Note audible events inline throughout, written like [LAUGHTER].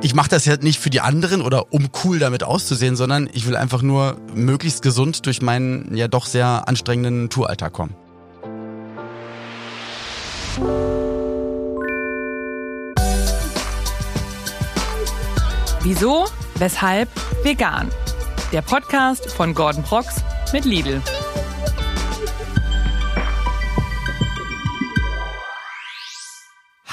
Ich mache das ja nicht für die anderen oder um cool damit auszusehen, sondern ich will einfach nur möglichst gesund durch meinen ja doch sehr anstrengenden Touralltag kommen. Wieso? Weshalb? Vegan. Der Podcast von Gordon Prox mit Lidl.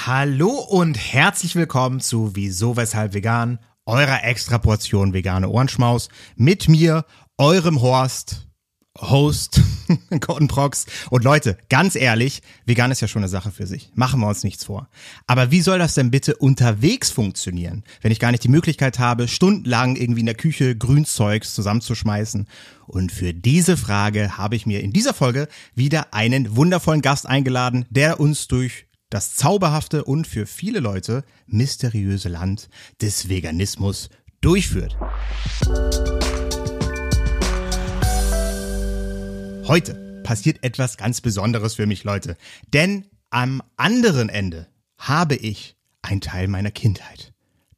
Hallo und herzlich willkommen zu Wieso, Weshalb Vegan, eurer extra Portion vegane Ohrenschmaus mit mir, eurem Horst, Host, [LAUGHS] Gordon Prox. Und Leute, ganz ehrlich, vegan ist ja schon eine Sache für sich. Machen wir uns nichts vor. Aber wie soll das denn bitte unterwegs funktionieren, wenn ich gar nicht die Möglichkeit habe, stundenlang irgendwie in der Küche Grünzeugs zusammenzuschmeißen? Und für diese Frage habe ich mir in dieser Folge wieder einen wundervollen Gast eingeladen, der uns durch das zauberhafte und für viele Leute mysteriöse Land des Veganismus durchführt. Heute passiert etwas ganz Besonderes für mich, Leute. Denn am anderen Ende habe ich einen Teil meiner Kindheit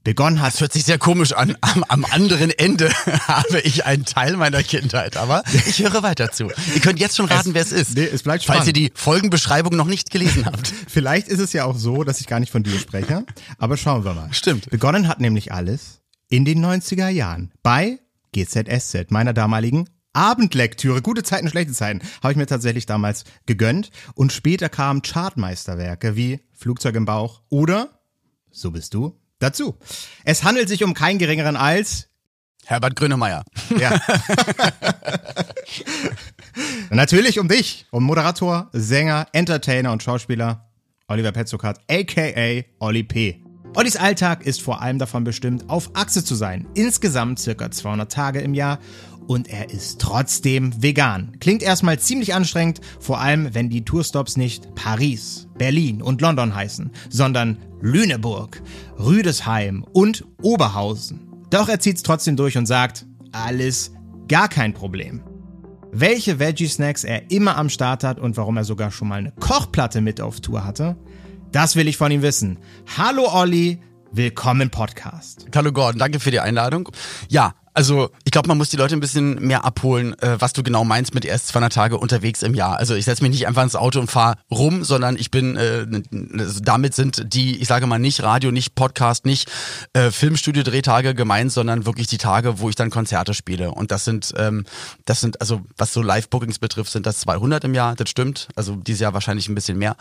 begonnen hat. Das hört sich sehr komisch an. Am, am anderen Ende [LAUGHS] habe ich einen Teil meiner Kindheit, aber ich höre weiter zu. Ihr könnt jetzt schon raten, Es- wer es ist. nee, es bleibt spannend. Falls ihr die Folgenbeschreibung noch nicht gelesen habt. [LAUGHS] Vielleicht ist es ja auch so, dass ich gar nicht von dir spreche, aber schauen wir mal. Stimmt. Begonnen hat nämlich alles in den 90er Jahren bei GZSZ, meiner damaligen Abendlektüre. Gute Zeiten, schlechte Zeiten habe ich mir tatsächlich damals gegönnt. Und später kamen Chartmeisterwerke wie Flugzeug im Bauch oder So bist du dazu. Es handelt sich um keinen geringeren als Herbert Grönemeyer. ja. [LAUGHS] [LAUGHS] Natürlich um dich, um Moderator, Sänger, Entertainer und Schauspieler Oliver Petzokat, aka Olli P. Ollis Alltag ist vor allem davon bestimmt, auf Achse zu sein. Insgesamt circa 200 Tage im Jahr und er ist trotzdem vegan. Klingt erstmal ziemlich anstrengend, vor allem wenn die Tourstops nicht Paris, Berlin und London heißen, sondern Lüneburg, Rüdesheim und Oberhausen. Doch er zieht's trotzdem durch und sagt, alles gar kein Problem. Welche Veggie-Snacks er immer am Start hat und warum er sogar schon mal eine Kochplatte mit auf Tour hatte, das will ich von ihm wissen. Hallo Olli, willkommen im Podcast. Hallo Gordon, danke für die Einladung. Ja, also ich glaube, man muss die Leute ein bisschen mehr abholen, äh, was du genau meinst mit erst 200 Tage unterwegs im Jahr. Also ich setze mich nicht einfach ins Auto und fahre rum, sondern ich bin, äh, also damit sind die, ich sage mal nicht Radio, nicht Podcast, nicht äh, Filmstudio-Drehtage gemeint, sondern wirklich die Tage, wo ich dann Konzerte spiele. Und das sind, ähm, das sind, also was so Live-Bookings betrifft, sind das 200 im Jahr, das stimmt. Also dieses Jahr wahrscheinlich ein bisschen mehr.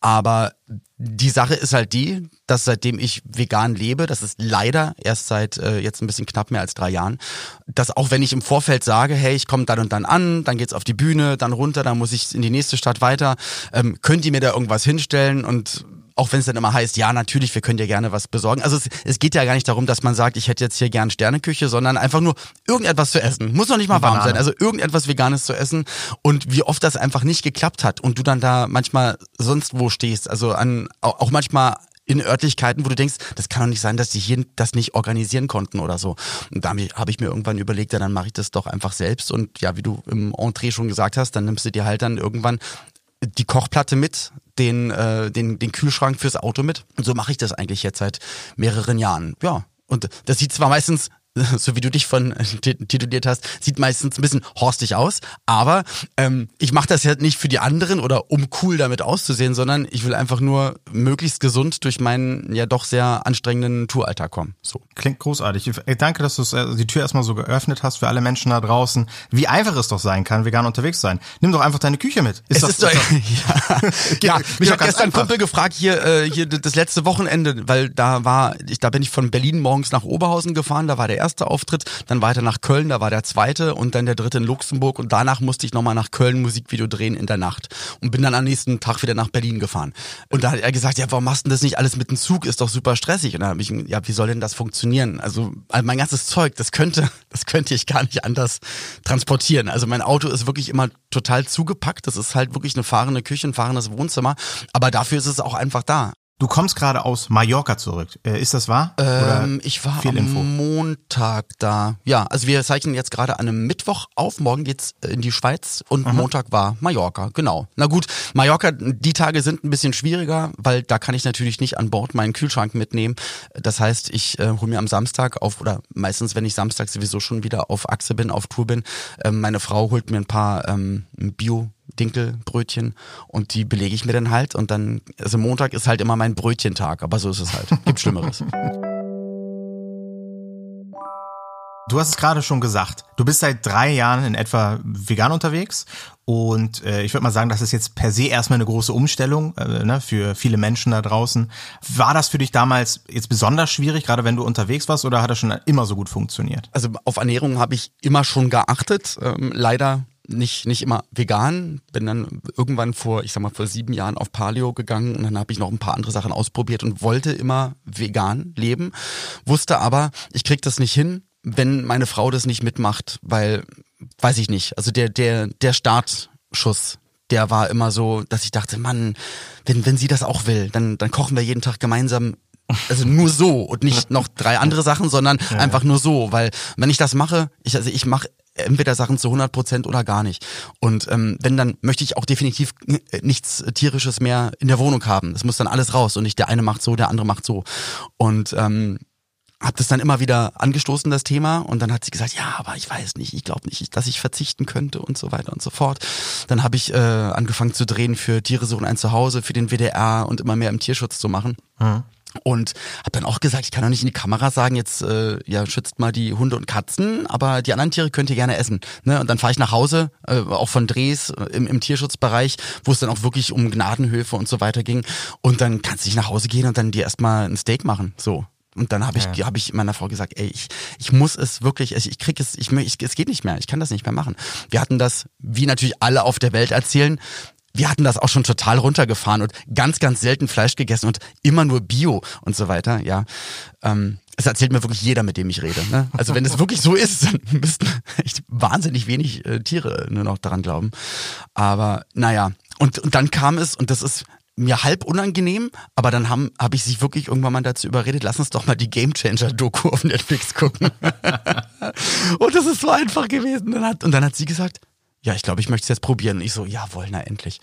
Aber die Sache ist halt die, dass seitdem ich vegan lebe, das ist leider erst seit äh, jetzt ein bisschen knapp mehr als drei Jahren, dass auch wenn ich im Vorfeld sage, hey, ich komme dann und dann an, dann geht's auf die Bühne, dann runter, dann muss ich in die nächste Stadt weiter, ähm, könnt ihr mir da irgendwas hinstellen und auch wenn es dann immer heißt, ja, natürlich, wir können dir gerne was besorgen. Also es, es geht ja gar nicht darum, dass man sagt, ich hätte jetzt hier gern Sterneküche, sondern einfach nur irgendetwas zu essen. Muss noch nicht mal warm sein. Also irgendetwas Veganes zu essen und wie oft das einfach nicht geklappt hat und du dann da manchmal sonst wo stehst. Also an auch manchmal in Örtlichkeiten, wo du denkst, das kann doch nicht sein, dass die hier das nicht organisieren konnten oder so. Und da habe ich, hab ich mir irgendwann überlegt, ja, dann mache ich das doch einfach selbst. Und ja, wie du im Entree schon gesagt hast, dann nimmst du dir halt dann irgendwann die Kochplatte mit, den, äh, den, den Kühlschrank fürs Auto mit. Und so mache ich das eigentlich jetzt seit mehreren Jahren. Ja. Und das sieht zwar meistens [LAUGHS] so wie du dich von äh, tit- tituliert hast, sieht meistens ein bisschen horstig aus. Aber ähm, ich mache das ja nicht für die anderen oder um cool damit auszusehen, sondern ich will einfach nur möglichst gesund durch meinen ja doch sehr anstrengenden Touralltag kommen. So. Klingt großartig. Ich danke, dass du äh, die Tür erstmal so geöffnet hast für alle Menschen da draußen. Wie einfach es doch sein kann, vegan unterwegs sein. Nimm doch einfach deine Küche mit. Es doch- ist doch, [LAUGHS] ja, [LAUGHS] ja, mich hat gestern ein einfach. Kumpel gefragt hier, äh, hier das letzte Wochenende, weil da war, ich, da bin ich von Berlin morgens nach Oberhausen gefahren, da war der erste Auftritt, dann weiter nach Köln, da war der zweite und dann der dritte in Luxemburg und danach musste ich nochmal nach Köln Musikvideo drehen in der Nacht und bin dann am nächsten Tag wieder nach Berlin gefahren. Und da hat er gesagt, ja, warum machst du das nicht alles mit dem Zug? Ist doch super stressig. Und dann habe ich, ja, wie soll denn das funktionieren? Also also mein ganzes Zeug, das könnte, [LAUGHS] das könnte ich gar nicht anders transportieren. Also mein Auto ist wirklich immer total zugepackt. Das ist halt wirklich eine fahrende Küche, ein fahrendes Wohnzimmer. Aber dafür ist es auch einfach da. Du kommst gerade aus Mallorca zurück. Äh, ist das wahr? Ähm, ich war viel am Info? Montag da. Ja, also wir zeichnen jetzt gerade an einem Mittwoch auf. Morgen geht's in die Schweiz und Montag war Mallorca. Genau. Na gut, Mallorca, die Tage sind ein bisschen schwieriger, weil da kann ich natürlich nicht an Bord meinen Kühlschrank mitnehmen. Das heißt, ich äh, hole mir am Samstag auf oder meistens, wenn ich Samstag sowieso schon wieder auf Achse bin, auf Tour bin, ähm, meine Frau holt mir ein paar ähm, Bio Dinkelbrötchen und die belege ich mir dann halt und dann, also Montag ist halt immer mein Brötchentag, aber so ist es halt. Gibt Schlimmeres. [LAUGHS] Du hast es gerade schon gesagt. Du bist seit drei Jahren in etwa vegan unterwegs und äh, ich würde mal sagen, das ist jetzt per se erstmal eine große Umstellung äh, ne, für viele Menschen da draußen. War das für dich damals jetzt besonders schwierig, gerade wenn du unterwegs warst, oder hat das schon immer so gut funktioniert? Also auf Ernährung habe ich immer schon geachtet. Ähm, leider nicht nicht immer vegan. Bin dann irgendwann vor, ich sag mal, vor sieben Jahren auf Paleo gegangen und dann habe ich noch ein paar andere Sachen ausprobiert und wollte immer vegan leben. Wusste aber, ich krieg das nicht hin, wenn meine Frau das nicht mitmacht, weil, weiß ich nicht, also der, der, der Startschuss, der war immer so, dass ich dachte, Mann, wenn, wenn sie das auch will, dann, dann kochen wir jeden Tag gemeinsam also nur so und nicht noch drei andere Sachen, sondern einfach nur so, weil wenn ich das mache, ich also ich mache entweder Sachen zu 100 Prozent oder gar nicht. Und ähm, wenn dann möchte ich auch definitiv äh, nichts tierisches mehr in der Wohnung haben. Das muss dann alles raus und nicht der eine macht so, der andere macht so. Und ähm, habe das dann immer wieder angestoßen, das Thema. Und dann hat sie gesagt, ja, aber ich weiß nicht, ich glaube nicht, dass ich verzichten könnte und so weiter und so fort. Dann habe ich äh, angefangen zu drehen für Tiere suchen ein Zuhause, für den WDR und immer mehr im Tierschutz zu machen. Und habe dann auch gesagt, ich kann doch nicht in die Kamera sagen, jetzt äh, ja schützt mal die Hunde und Katzen, aber die anderen Tiere könnt ihr gerne essen. Ne? Und dann fahre ich nach Hause, äh, auch von Drehs äh, im, im Tierschutzbereich, wo es dann auch wirklich um Gnadenhöfe und so weiter ging. Und dann kannst du nicht nach Hause gehen und dann dir erstmal ein Steak machen. So. Und dann habe ich, Ja. hab ich meiner Frau gesagt, ey, ich, ich muss es wirklich, also ich krieg es, ich, ich, es geht nicht mehr, ich kann das nicht mehr machen. Wir hatten das, wie natürlich alle auf der Welt erzählen, wir hatten das auch schon total runtergefahren und ganz, ganz selten Fleisch gegessen und immer nur Bio und so weiter, ja. Ähm, es erzählt mir wirklich jeder, mit dem ich rede. Ne? Also wenn es wirklich so ist, dann [LAUGHS] müssten echt wahnsinnig wenig äh, Tiere nur noch daran glauben. Aber naja, und, und dann kam es, und das ist mir halb unangenehm, aber dann habe ich sich wirklich irgendwann mal dazu überredet, lass uns doch mal die Game Changer Doku auf Netflix gucken. [LAUGHS] und das ist so einfach gewesen. Dann hat, und dann hat sie gesagt, ja, ich glaube, ich möchte es jetzt probieren. Und ich so, jawohl, na endlich.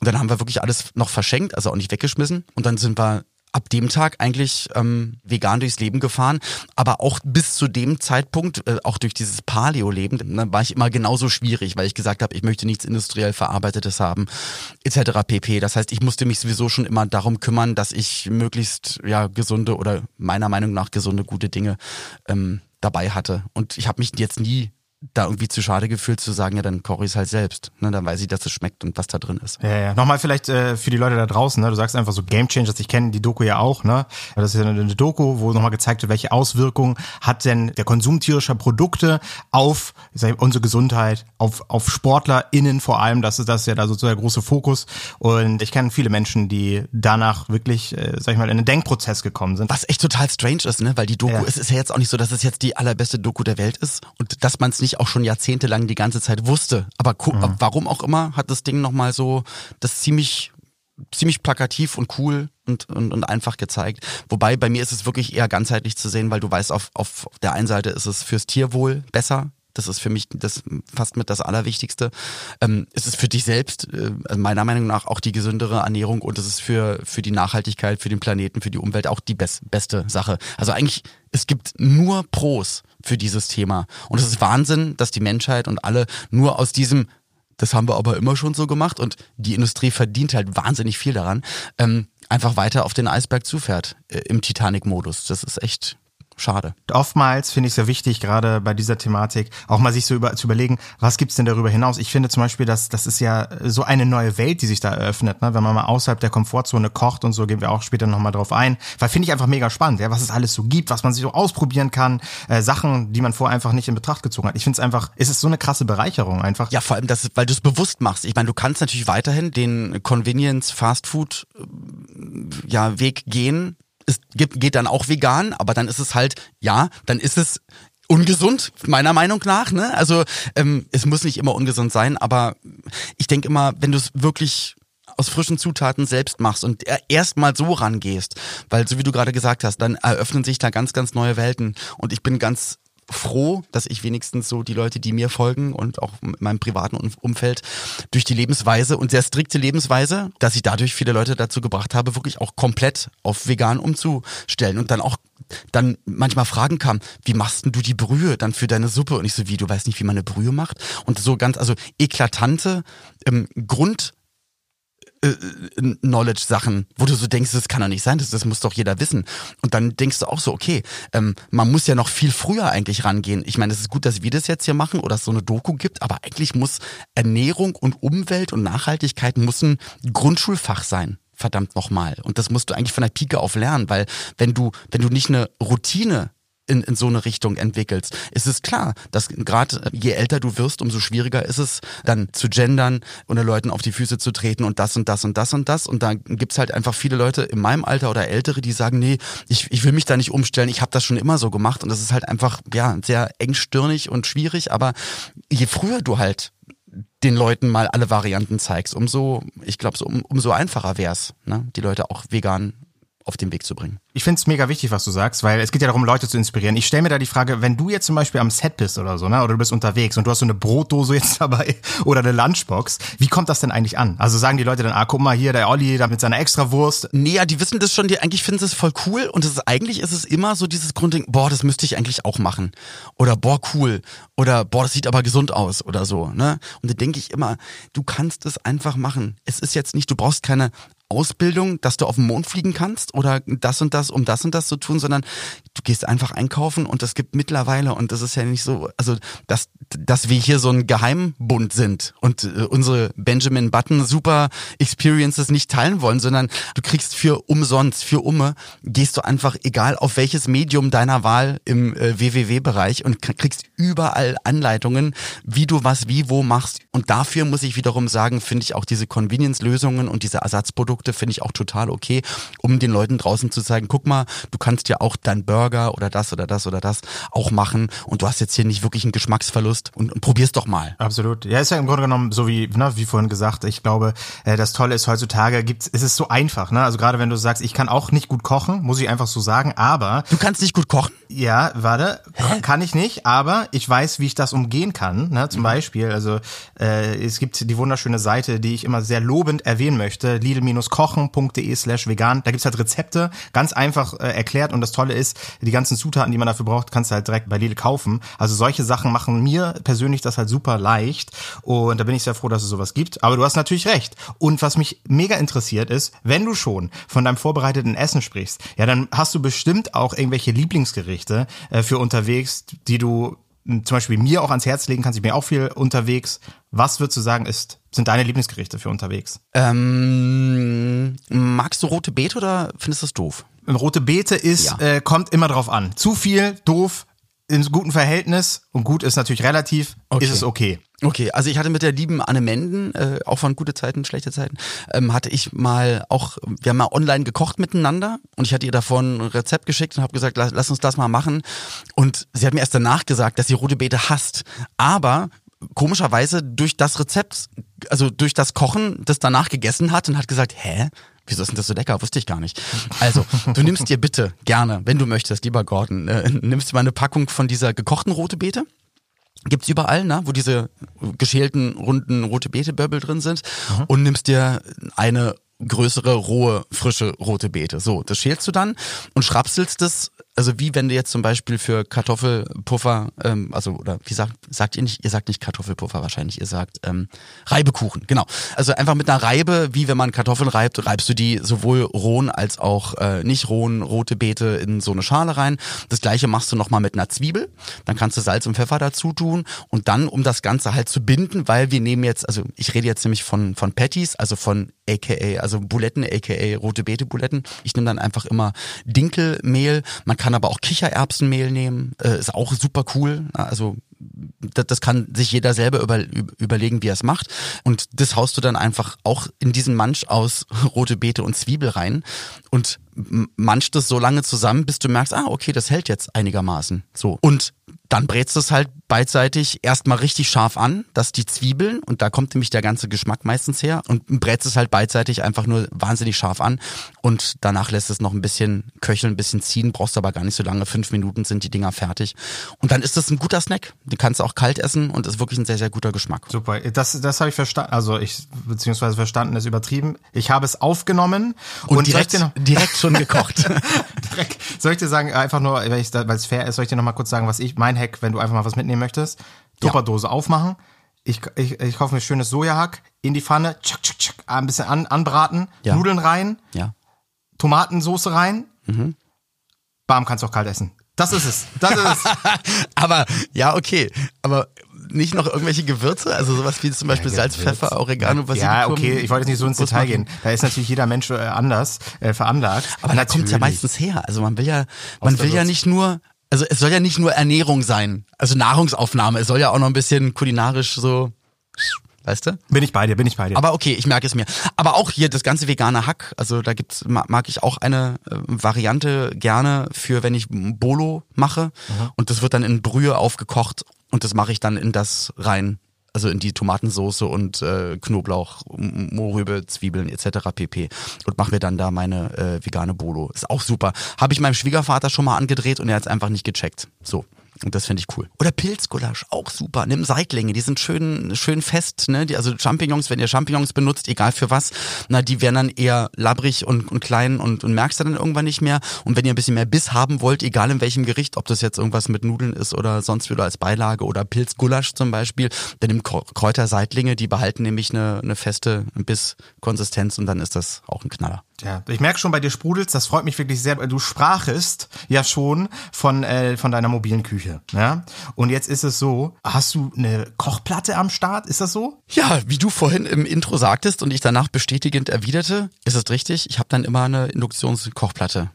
Und dann haben wir wirklich alles noch verschenkt, also auch nicht weggeschmissen. Und dann sind wir ab dem Tag eigentlich ähm, vegan durchs Leben gefahren, aber auch bis zu dem Zeitpunkt, äh, auch durch dieses Paleo-Leben, dann war ich immer genauso schwierig, weil ich gesagt habe, ich möchte nichts industriell verarbeitetes haben, etc. pp. Das heißt, ich musste mich sowieso schon immer darum kümmern, dass ich möglichst ja gesunde oder meiner Meinung nach gesunde, gute Dinge ähm, dabei hatte. Und ich habe mich jetzt nie da irgendwie zu schade gefühlt zu sagen, ja, dann koche ich es halt selbst. Ne, dann weiß ich, dass es schmeckt und was da drin ist. Ja, ja. Nochmal vielleicht äh, für die Leute da draußen, ne? du sagst einfach so Game Changers, ich kenne die Doku ja auch, ne? Das ist ja eine Doku, wo nochmal gezeigt wird, welche Auswirkungen hat denn der Konsum tierischer Produkte auf ich unsere Gesundheit, auf, auf SportlerInnen vor allem, das ist das ist ja da sozusagen der große Fokus. Und ich kenne viele Menschen, die danach wirklich, äh, sag ich mal, in einen Denkprozess gekommen sind. Was echt total strange ist, ne? Weil die Doku, Ja. es ist ja jetzt auch nicht so, dass es jetzt die allerbeste Doku der Welt ist und dass man es nicht auch schon jahrzehntelang die ganze Zeit wusste. Aber gu- warum auch immer hat das Ding nochmal so das ziemlich ziemlich plakativ und cool und, und, und einfach gezeigt. Wobei bei mir ist es wirklich eher ganzheitlich zu sehen, weil du weißt, auf, auf der einen Seite ist es fürs Tierwohl besser. Das ist für mich das fast mit das Allerwichtigste. Ähm, es ist für dich selbst, äh, meiner Meinung nach, auch die gesündere Ernährung und es ist für, für die Nachhaltigkeit, für den Planeten, für die Umwelt auch die best, beste Sache. Also eigentlich, es gibt nur Pros für dieses Thema. Und es ist Wahnsinn, dass die Menschheit und alle nur aus diesem das haben wir aber immer schon so gemacht und die Industrie verdient halt wahnsinnig viel daran, ähm, einfach weiter auf den Eisberg zufährt äh, im Titanic-Modus. Das ist echt schade. Oftmals finde ich es ja wichtig, gerade bei dieser Thematik, auch mal sich so über, zu überlegen, was gibt's denn darüber hinaus? Ich finde zum Beispiel, dass das ist ja so eine neue Welt, die sich da eröffnet, ne? wenn man mal außerhalb der Komfortzone kocht und so, gehen wir auch später nochmal drauf ein. Weil finde ich einfach mega spannend, ja, was es alles so gibt, was man sich so ausprobieren kann, äh, Sachen, die man vorher einfach nicht in Betracht gezogen hat. Ich finde es einfach, es ist so eine krasse Bereicherung einfach. Ja, vor allem, das, weil du es bewusst machst. Ich meine, du kannst natürlich weiterhin den Convenience Fast Food äh, ja, Weg gehen. Es geht dann auch vegan, aber dann ist es halt, ja, dann ist es ungesund, meiner Meinung nach. Ne? Also ähm, es muss nicht immer ungesund sein, aber ich denke immer, wenn du es wirklich aus frischen Zutaten selbst machst und erstmal so rangehst, weil so wie du gerade gesagt hast, dann eröffnen sich da ganz, ganz neue Welten. Und ich bin ganz froh, dass ich wenigstens so die Leute, die mir folgen und auch in meinem privaten Umfeld durch die Lebensweise und sehr strikte Lebensweise, dass ich dadurch viele Leute dazu gebracht habe, wirklich auch komplett auf vegan umzustellen und dann auch dann manchmal Fragen kamen, wie machst denn du die Brühe dann für deine Suppe? Und ich so, wie, du weißt nicht, wie man eine Brühe macht? Und so ganz, also eklatante ähm, Grund äh, Knowledge-Sachen, wo du so denkst, das kann doch nicht sein, das, das muss doch jeder wissen. Und dann denkst du auch so, okay, ähm, man muss ja noch viel früher eigentlich rangehen. Ich meine, es ist gut, dass wir das jetzt hier machen oder es so eine Doku gibt, aber eigentlich muss Ernährung und Umwelt und Nachhaltigkeit muss ein Grundschulfach sein verdammt nochmal. Und das musst du eigentlich von der Pike auf lernen, weil wenn du, wenn du nicht eine Routine in, in so eine Richtung entwickelst. Es ist klar, dass gerade je älter du wirst, umso schwieriger ist es, dann zu gendern und den Leuten auf die Füße zu treten und das und das und das und das. Und da gibt's halt einfach viele Leute in meinem Alter oder Ältere, die sagen, nee, ich, ich will mich da nicht umstellen, ich habe das schon immer so gemacht. Und das ist halt einfach ja sehr engstirnig und schwierig. Aber je früher du halt den Leuten mal alle Varianten zeigst, umso, ich glaube, so, um, umso einfacher wär's, ne? die Leute auch vegan auf den Weg zu bringen. Ich finde es mega wichtig, was du sagst, weil es geht ja darum, Leute zu inspirieren. Ich stelle mir da die Frage, wenn du jetzt zum Beispiel am Set bist oder so, ne, oder du bist unterwegs und du hast so eine Brotdose jetzt [LAUGHS] dabei oder eine Lunchbox, wie kommt das denn eigentlich an? Also sagen die Leute dann, ah, guck mal hier, der Olli da mit seiner Extrawurst. Nee, ja, die wissen das schon, die eigentlich finden es voll cool und es ist, eigentlich ist es immer so dieses Grundding, boah, das müsste ich eigentlich auch machen. Oder boah, cool. Oder boah, das sieht aber gesund aus oder so, ne? Und da denke ich immer, du kannst es einfach machen. Es ist jetzt nicht, du brauchst keine Ausbildung, dass du auf den Mond fliegen kannst oder das und das, um das und das zu tun, sondern du gehst einfach einkaufen und es gibt mittlerweile, und das ist ja nicht so, also dass, dass wir hier so ein Geheimbund sind und äh, unsere Benjamin Button Super Experiences nicht teilen wollen, sondern du kriegst für umsonst, für Umme, gehst du einfach, egal auf welches Medium deiner Wahl im äh, WWW-Bereich und kriegst überall Anleitungen, wie du was wie wo machst. Und dafür muss ich wiederum sagen, finde ich auch diese Convenience-Lösungen und diese Ersatzprodukte Produkte finde ich auch total okay, um den Leuten draußen zu zeigen, guck mal, du kannst ja auch dein Burger oder das oder das oder das auch machen und du hast jetzt hier nicht wirklich einen Geschmacksverlust und, und probier's doch mal. Absolut. Ja, ist ja im Grunde genommen so wie, ne, wie vorhin gesagt, ich glaube, äh, das Tolle ist heutzutage gibt's, es ist so einfach, ne? Also gerade wenn du sagst, ich kann auch nicht gut kochen, muss ich einfach so sagen, aber. Du kannst nicht gut kochen? Ja, warte, Hä? kann ich nicht, aber ich weiß, wie ich das umgehen kann, ne? Zum mhm. Beispiel, also äh, es gibt die wunderschöne Seite, die ich immer sehr lobend erwähnen möchte, Lidl- kochen.de slash vegan. Da gibt's halt Rezepte, ganz einfach äh, erklärt und das Tolle ist, die ganzen Zutaten, die man dafür braucht, kannst du halt direkt bei Lidl kaufen. Also solche Sachen machen mir persönlich das halt super leicht und da bin ich sehr froh, dass es sowas gibt. Aber du hast natürlich recht. Und was mich mega interessiert ist, wenn du schon von deinem vorbereiteten Essen sprichst, ja, dann hast du bestimmt auch irgendwelche Lieblingsgerichte äh, für unterwegs, die du zum Beispiel mir auch ans Herz legen kannst. Ich bin auch viel unterwegs. Was würdest du sagen, ist, sind deine Lieblingsgerichte für unterwegs? Ähm, magst du rote Beete oder findest du das doof? Rote Beete ist, ja. äh, kommt immer drauf an. Zu viel, doof, in gutem Verhältnis und gut ist natürlich relativ, okay. ist es okay. Okay, also ich hatte mit der lieben Anne Menden, äh, auch von gute Zeiten, schlechte Zeiten, ähm, hatte ich mal auch, wir haben mal online gekocht miteinander und ich hatte ihr davon ein Rezept geschickt und habe gesagt, lass, lass uns das mal machen. Und sie hat mir erst danach gesagt, dass sie rote Beete hasst. Aber komischerweise durch das Rezept, also durch das Kochen, das danach gegessen hat und hat gesagt, hä? Wieso ist denn das so lecker? Wusste ich gar nicht. Also, du nimmst dir bitte gerne, wenn du möchtest, lieber Gordon, äh, nimmst du mal eine Packung von dieser gekochten rote Beete. Gibt's überall, ne, wo diese geschälten, runden rote Beete-Böbbel drin sind. Mhm. Und nimmst dir eine größere, rohe, frische rote Beete. So, das schälst du dann und schrapselst es also wie wenn du jetzt zum Beispiel für Kartoffelpuffer, ähm, also oder wie sagt, sagt ihr nicht, ihr sagt nicht Kartoffelpuffer wahrscheinlich, ihr sagt ähm, Reibekuchen, genau. Also einfach mit einer Reibe, wie wenn man Kartoffeln reibt, reibst du die sowohl rohen als auch äh, nicht rohen rote Beete in so eine Schale rein. Das gleiche machst du nochmal mit einer Zwiebel, dann kannst du Salz und Pfeffer dazu tun und dann, um das Ganze halt zu binden, weil wir nehmen jetzt, also ich rede jetzt nämlich von, von Patties, also von aka, also Buletten, aka rote Beete Buletten. Ich nehme dann einfach immer Dinkelmehl, man kann aber auch Kichererbsenmehl nehmen, äh, ist auch super cool. Also das, das kann sich jeder selber über, überlegen, wie er es macht. Und das haust du dann einfach auch in diesen Mansch aus [LAUGHS] rote Beete und Zwiebel rein und manchst es so lange zusammen, bis du merkst, ah, okay, das hält jetzt einigermaßen. So. Und dann brätst du es halt beidseitig erstmal richtig scharf an, dass die Zwiebeln, und da kommt nämlich der ganze Geschmack meistens her, und brätst es halt beidseitig einfach nur wahnsinnig scharf an und danach lässt es noch ein bisschen köcheln, ein bisschen ziehen, brauchst aber gar nicht so lange, fünf Minuten sind die Dinger fertig. Und dann ist das ein guter Snack. Den kannst du auch kalt essen und ist wirklich ein sehr, sehr guter Geschmack. Super, das, das habe ich verstanden, also ich, beziehungsweise verstanden ist übertrieben. Ich habe es aufgenommen und, und direkt, noch, [LAUGHS] direkt schon gekocht. [LAUGHS] direkt, soll ich dir sagen, einfach nur, weil es fair ist, soll ich dir noch mal kurz sagen, was ich, mein Hack, wenn du einfach mal was mitnehmen möchtest, Tupperdose ja. aufmachen, ich, ich, ich kaufe mir schönes Sojahack in die Pfanne, tschak, tschak, tschak, ein bisschen an, anbraten, ja. Nudeln rein, ja. Tomatensoße rein, mhm. bam, kannst du auch kalt essen. Das ist es. Das ist es. [LAUGHS] aber, ja, okay. Aber nicht noch irgendwelche Gewürze? Also sowas wie zum Beispiel ja, Salz, Pfeffer, Oregano, was Ja, okay, ich wollte jetzt nicht so ins Detail gehen. Da ist natürlich jeder Mensch äh, anders äh, veranlagt. Aber da kommt ja meistens her. Also man will ja, man will ja nicht nur also es soll ja nicht nur Ernährung sein, also Nahrungsaufnahme, es soll ja auch noch ein bisschen kulinarisch so Weißt du? Bin ich bei dir, bin ich bei dir. Aber okay, ich merke es mir. Aber auch hier das ganze vegane Hack, also da gibt's mag ich auch eine äh, Variante gerne für wenn ich Bolo mache mhm. und das wird dann in Brühe aufgekocht und das mache ich dann in das rein also in die Tomatensoße und äh, Knoblauch, Mohrrübe, Zwiebeln etc. pp. Und mache mir dann da meine äh, vegane Bolo. Ist auch super. Habe ich meinem Schwiegervater schon mal angedreht und er hat es einfach nicht gecheckt. So. Und das finde ich cool. Oder Pilzgulasch, auch super. Nimm Seitlinge, die sind schön, schön fest, ne? Die, also Champignons, wenn ihr Champignons benutzt, egal für was, na, die werden dann eher labbrig und, und klein und, und merkst du dann irgendwann nicht mehr. Und wenn ihr ein bisschen mehr Biss haben wollt, egal in welchem Gericht, ob das jetzt irgendwas mit Nudeln ist oder sonst wieder als Beilage oder Pilzgulasch zum Beispiel, dann nimm Kräuterseitlinge, die behalten nämlich eine, eine feste Bisskonsistenz und dann ist das auch ein Knaller. Ja, ich merke schon bei dir sprudelst, das freut mich wirklich sehr. Du sprachest ja schon von, äh, von deiner mobilen Küche. Ja? Und jetzt ist es so, hast du eine Kochplatte am Start? Ist das so? Ja, wie du vorhin im Intro sagtest und ich danach bestätigend erwiderte, ist es richtig. Ich habe dann immer eine Induktionskochplatte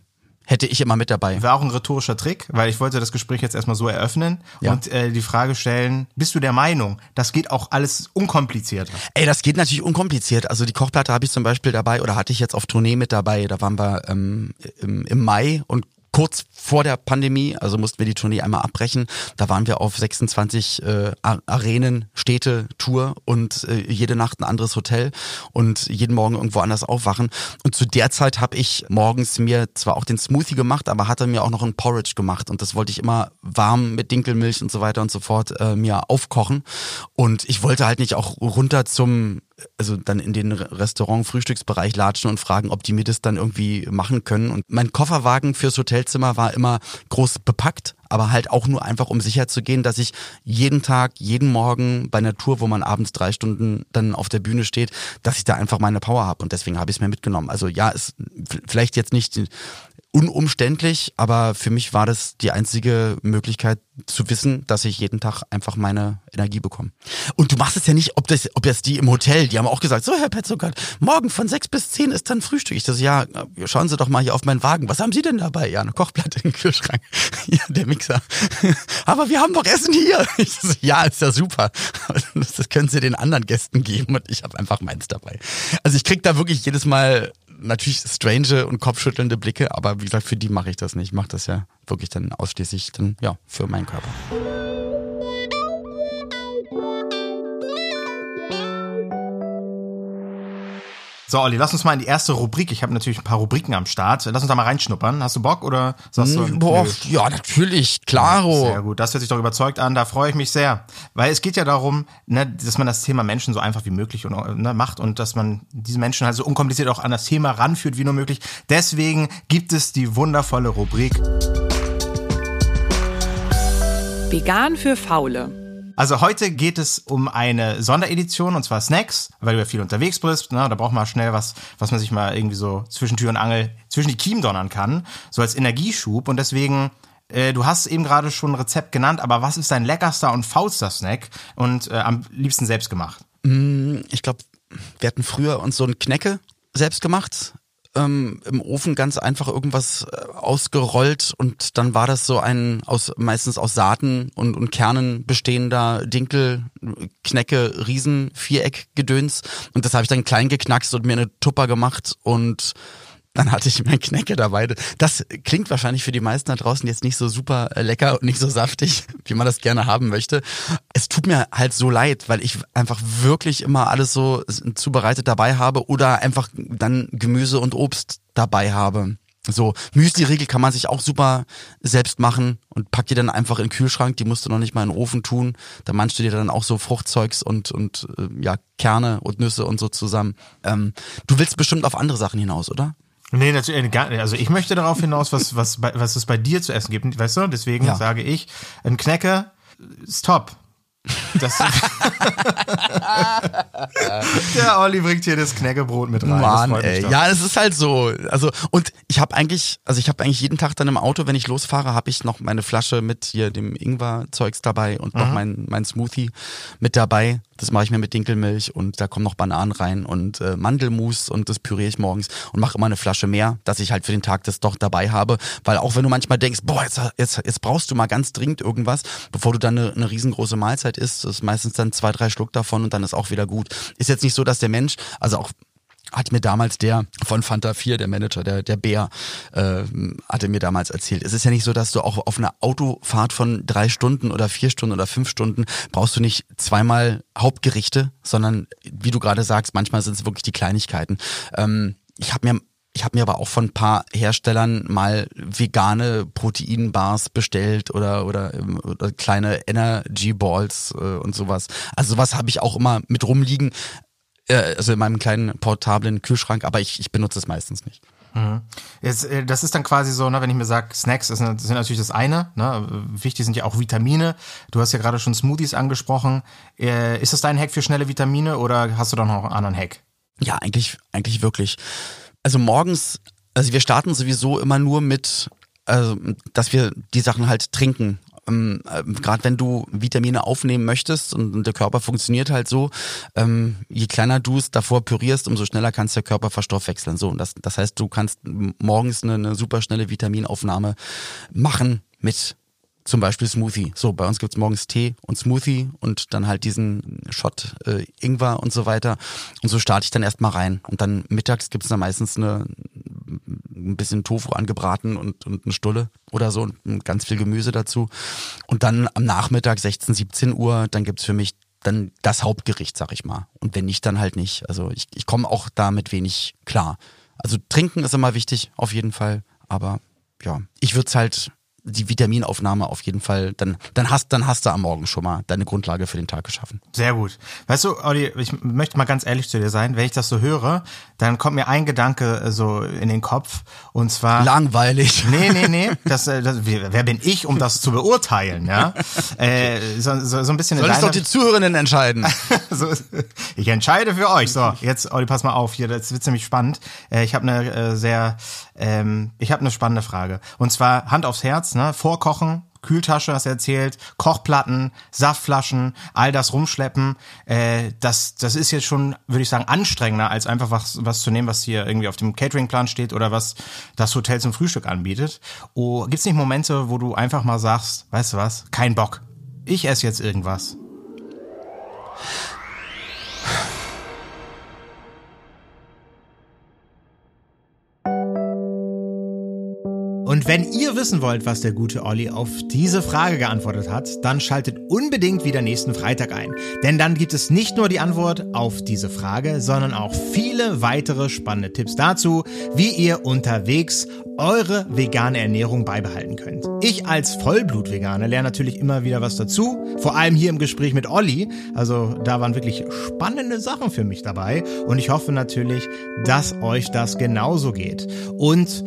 hätte ich immer mit dabei. War auch ein rhetorischer Trick, weil ich wollte das Gespräch jetzt erstmal so eröffnen ja. und äh, die Frage stellen, bist du der Meinung, das geht auch alles unkomplizierter? Ey, das geht natürlich unkompliziert. Also die Kochplatte habe ich zum Beispiel dabei oder hatte ich jetzt auf Tournee mit dabei. Da waren wir ähm, im, im Mai und kurz vor der Pandemie, also mussten wir die Tournee einmal abbrechen. Da waren wir auf 26 äh, Arenen, Städte, Tour und äh, jede Nacht ein anderes Hotel und jeden Morgen irgendwo anders aufwachen. Und zu der Zeit habe ich morgens mir zwar auch den Smoothie gemacht, aber hatte mir auch noch ein Porridge gemacht und das wollte ich immer warm mit Dinkelmilch und so weiter und so fort äh, mir aufkochen. Und ich wollte halt nicht auch runter zum also dann in den Restaurant-Frühstücksbereich latschen und fragen, ob die mir das dann irgendwie machen können. Und mein Kofferwagen fürs Hotelzimmer war immer groß bepackt, aber halt auch nur einfach, um sicher zu gehen, dass ich jeden Tag, jeden Morgen bei einer Tour, wo man abends drei Stunden dann auf der Bühne steht, dass ich da einfach meine Power habe. Und deswegen habe ich es mir mitgenommen. Also ja, ist vielleicht jetzt nicht unumständlich, aber für mich war das die einzige Möglichkeit zu wissen, dass ich jeden Tag einfach meine Energie bekomme. Und du machst es ja nicht, ob das, ob das die im Hotel, die haben auch gesagt, so Herr Petzokat, morgen von sechs bis zehn ist dann Frühstück. Ich das ja, schauen Sie doch mal hier auf meinen Wagen. Was haben Sie denn dabei? Ja, eine Kochplatte im Kühlschrank. [LAUGHS] Ja, der Mixer. [LAUGHS] Aber wir haben doch Essen hier. [LAUGHS] So, ja, ist ja super. Das können Sie den anderen Gästen geben und ich habe einfach meins dabei. Also ich krieg da wirklich jedes Mal natürlich strange und kopfschüttelnde Blicke, aber wie gesagt, für die mache ich das nicht. Ich mache das ja wirklich dann ausschließlich dann, ja, für meinen Körper. So, Olli, lass uns mal in die erste Rubrik. Ich habe natürlich ein paar Rubriken am Start. Lass uns da mal reinschnuppern. Hast du Bock oder sagst du? Boah, ja, natürlich, klaro. Sehr gut, das hört sich doch überzeugt an. Da freue ich mich sehr, weil es geht ja darum, ne, dass man das Thema Menschen so einfach wie möglich und, ne, macht und dass man diese Menschen halt so unkompliziert auch an das Thema ranführt wie nur möglich. Deswegen gibt es die wundervolle Rubrik. Vegan für Faule. Also heute geht es um eine Sonderedition und zwar Snacks, weil du ja viel unterwegs bist. Ne? Da braucht man schnell was, was man sich mal irgendwie so zwischen Tür und Angel, zwischen die Kiemen donnern kann, so als Energieschub. Und deswegen äh, du hast eben gerade schon ein Rezept genannt, aber was ist dein leckerster und faulster Snack und äh, am liebsten selbst gemacht? Mm, ich glaube, wir hatten früher uns so ein Knecke selbst gemacht ähm, im Ofen ganz einfach irgendwas äh, ausgerollt und dann war das so ein aus meistens aus Saaten und, und Kernen bestehender Dinkel, Knecke, Riesen, Viereck gedöns und das habe ich dann klein geknackst und mir eine Tupper gemacht und dann hatte ich mein Knecke dabei. Das klingt wahrscheinlich für die meisten da draußen jetzt nicht so super äh, lecker und nicht so saftig, [LAUGHS] wie man das gerne haben möchte. Es tut mir halt so leid, weil ich einfach wirklich immer alles so zubereitet dabei habe oder einfach dann Gemüse und Obst dabei habe. So, Müsli-Riegel kann man sich auch super selbst machen und pack die dann einfach in den Kühlschrank, die musst du noch nicht mal in den Ofen tun. Da manchst du dir dann auch so Fruchtzeugs und, und äh, ja, Kerne und Nüsse und so zusammen. Ähm, du willst bestimmt auf andere Sachen hinaus, oder? Nee, natürlich gar nicht. Also ich möchte darauf hinaus, was, was, was es bei dir zu essen gibt, weißt du? Deswegen ja. sage ich, ein Knecker ist top. Das [LAUGHS] der Olli bringt hier das Knäckebrot mit rein. Mann, ey. Ja, es ist halt so. Also und ich habe eigentlich, also ich habe eigentlich jeden Tag dann im Auto, wenn ich losfahre, habe ich noch meine Flasche mit hier dem Ingwer-Zeugs dabei und mhm. noch mein mein Smoothie mit dabei. Das mache ich mir mit Dinkelmilch und da kommen noch Bananen rein und äh, Mandelmus und das püriere ich morgens und mache immer eine Flasche mehr, dass ich halt für den Tag das doch dabei habe. Weil auch wenn du manchmal denkst, boah, jetzt, jetzt, jetzt brauchst du mal ganz dringend irgendwas, bevor du dann eine, eine riesengroße Mahlzeit isst, ist meistens dann zwei, drei Schluck davon und dann ist auch wieder gut. Ist jetzt nicht so, dass der Mensch, also auch hat mir damals der von Fanta 4, der Manager, der, der Bär, äh, hatte mir damals erzählt. Es ist ja nicht so, dass du auch auf einer Autofahrt von drei Stunden oder vier Stunden oder fünf Stunden brauchst du nicht zweimal Hauptgerichte, sondern wie du gerade sagst, manchmal sind es wirklich die Kleinigkeiten. Ähm, ich habe mir ich habe mir aber auch von ein paar Herstellern mal vegane Proteinbars bestellt oder oder, oder kleine Energy Balls äh, und sowas. Also sowas habe ich auch immer mit rumliegen also in meinem kleinen portablen Kühlschrank, aber ich, ich benutze es meistens nicht. Mhm. Jetzt, äh, das ist dann quasi so, ne, wenn ich mir sage, Snacks das sind natürlich das eine. Ne? Wichtig sind ja auch Vitamine. Du hast ja gerade schon Smoothies angesprochen. Äh, ist das dein Hack für schnelle Vitamine oder hast du da noch einen anderen Hack? Ja, eigentlich, eigentlich wirklich. Also morgens, also wir starten sowieso immer nur mit, also, dass wir die Sachen halt trinken ähm, äh, gerade wenn du Vitamine aufnehmen möchtest und, und, der Körper funktioniert halt so, ähm, je kleiner du es davor pürierst, umso schneller kannst der Körper verstoffwechseln. So, und das, das heißt, du kannst morgens eine, eine super schnelle Vitaminaufnahme machen mit zum Beispiel Smoothie. So, bei uns gibt's morgens Tee und Smoothie und dann halt diesen Shot äh, Ingwer und so weiter. Und so starte ich dann erstmal rein. Und dann mittags gibt's dann meistens eine, ein bisschen Tofu angebraten und, und eine Stulle oder so und ganz viel Gemüse dazu. Und dann am Nachmittag 16, 17 Uhr, dann gibt's für mich dann das Hauptgericht, sag ich mal. Und wenn nicht, dann halt nicht. Also ich, ich komme auch damit wenig klar. Also trinken ist immer wichtig, auf jeden Fall. Aber ja, ich würde es halt die Vitaminaufnahme auf jeden Fall, dann, dann hast, dann hast du am Morgen schon mal deine Grundlage für den Tag geschaffen. Sehr gut. Weißt du, Olli, ich möchte mal ganz ehrlich zu dir sein, wenn ich das so höre, dann kommt mir ein Gedanke äh, so in den Kopf und zwar. Langweilig. [LAUGHS] Nee, nee, nee. Das, äh, das, wer bin ich, um das zu beurteilen, ja? [LAUGHS] Äh, so, so, so ein bisschen. Soll es doch die Zuhörerinnen entscheiden. [LAUGHS] so, ich entscheide für euch. So, jetzt, Olli, pass mal auf, hier, das wird ziemlich spannend. Äh, ich habe eine sehr, ähm, ich habe eine spannende Frage. Und zwar Hand aufs Herz, ne? Vorkochen, Kühltasche, hast erzählt, Kochplatten, Saftflaschen, all das rumschleppen, äh, das, das ist jetzt schon, würde ich sagen, anstrengender, als einfach was, was zu nehmen, was hier irgendwie auf dem Cateringplan steht oder was das Hotel zum Frühstück anbietet. Oh, gibt's nicht Momente, wo du einfach mal sagst, weißt du was, kein Bock, ich esse jetzt irgendwas? Und wenn ihr wissen wollt, was der gute Olli auf diese Frage geantwortet hat, dann schaltet unbedingt wieder nächsten Freitag ein. Denn dann gibt es nicht nur die Antwort auf diese Frage, sondern auch viele weitere spannende Tipps dazu, wie ihr unterwegs eure vegane Ernährung beibehalten könnt. Ich als Vollblut-Veganer lerne natürlich immer wieder was dazu, vor allem hier im Gespräch mit Olli. Also da waren wirklich spannende Sachen für mich dabei und ich hoffe natürlich, dass euch das genauso geht. Und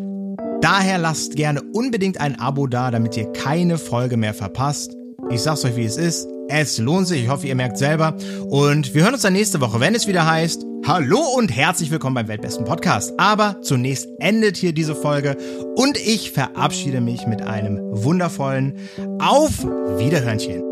Daher lasst gerne unbedingt ein Abo da, damit ihr keine Folge mehr verpasst. Ich sag's euch, wie es ist. Es lohnt sich. Ich hoffe, ihr merkt selber. Und wir hören uns dann nächste Woche, wenn es wieder heißt, Hallo und herzlich willkommen beim Weltbesten Podcast. Aber zunächst endet hier diese Folge und ich verabschiede mich mit einem wundervollen Auf Wiederhörnchen.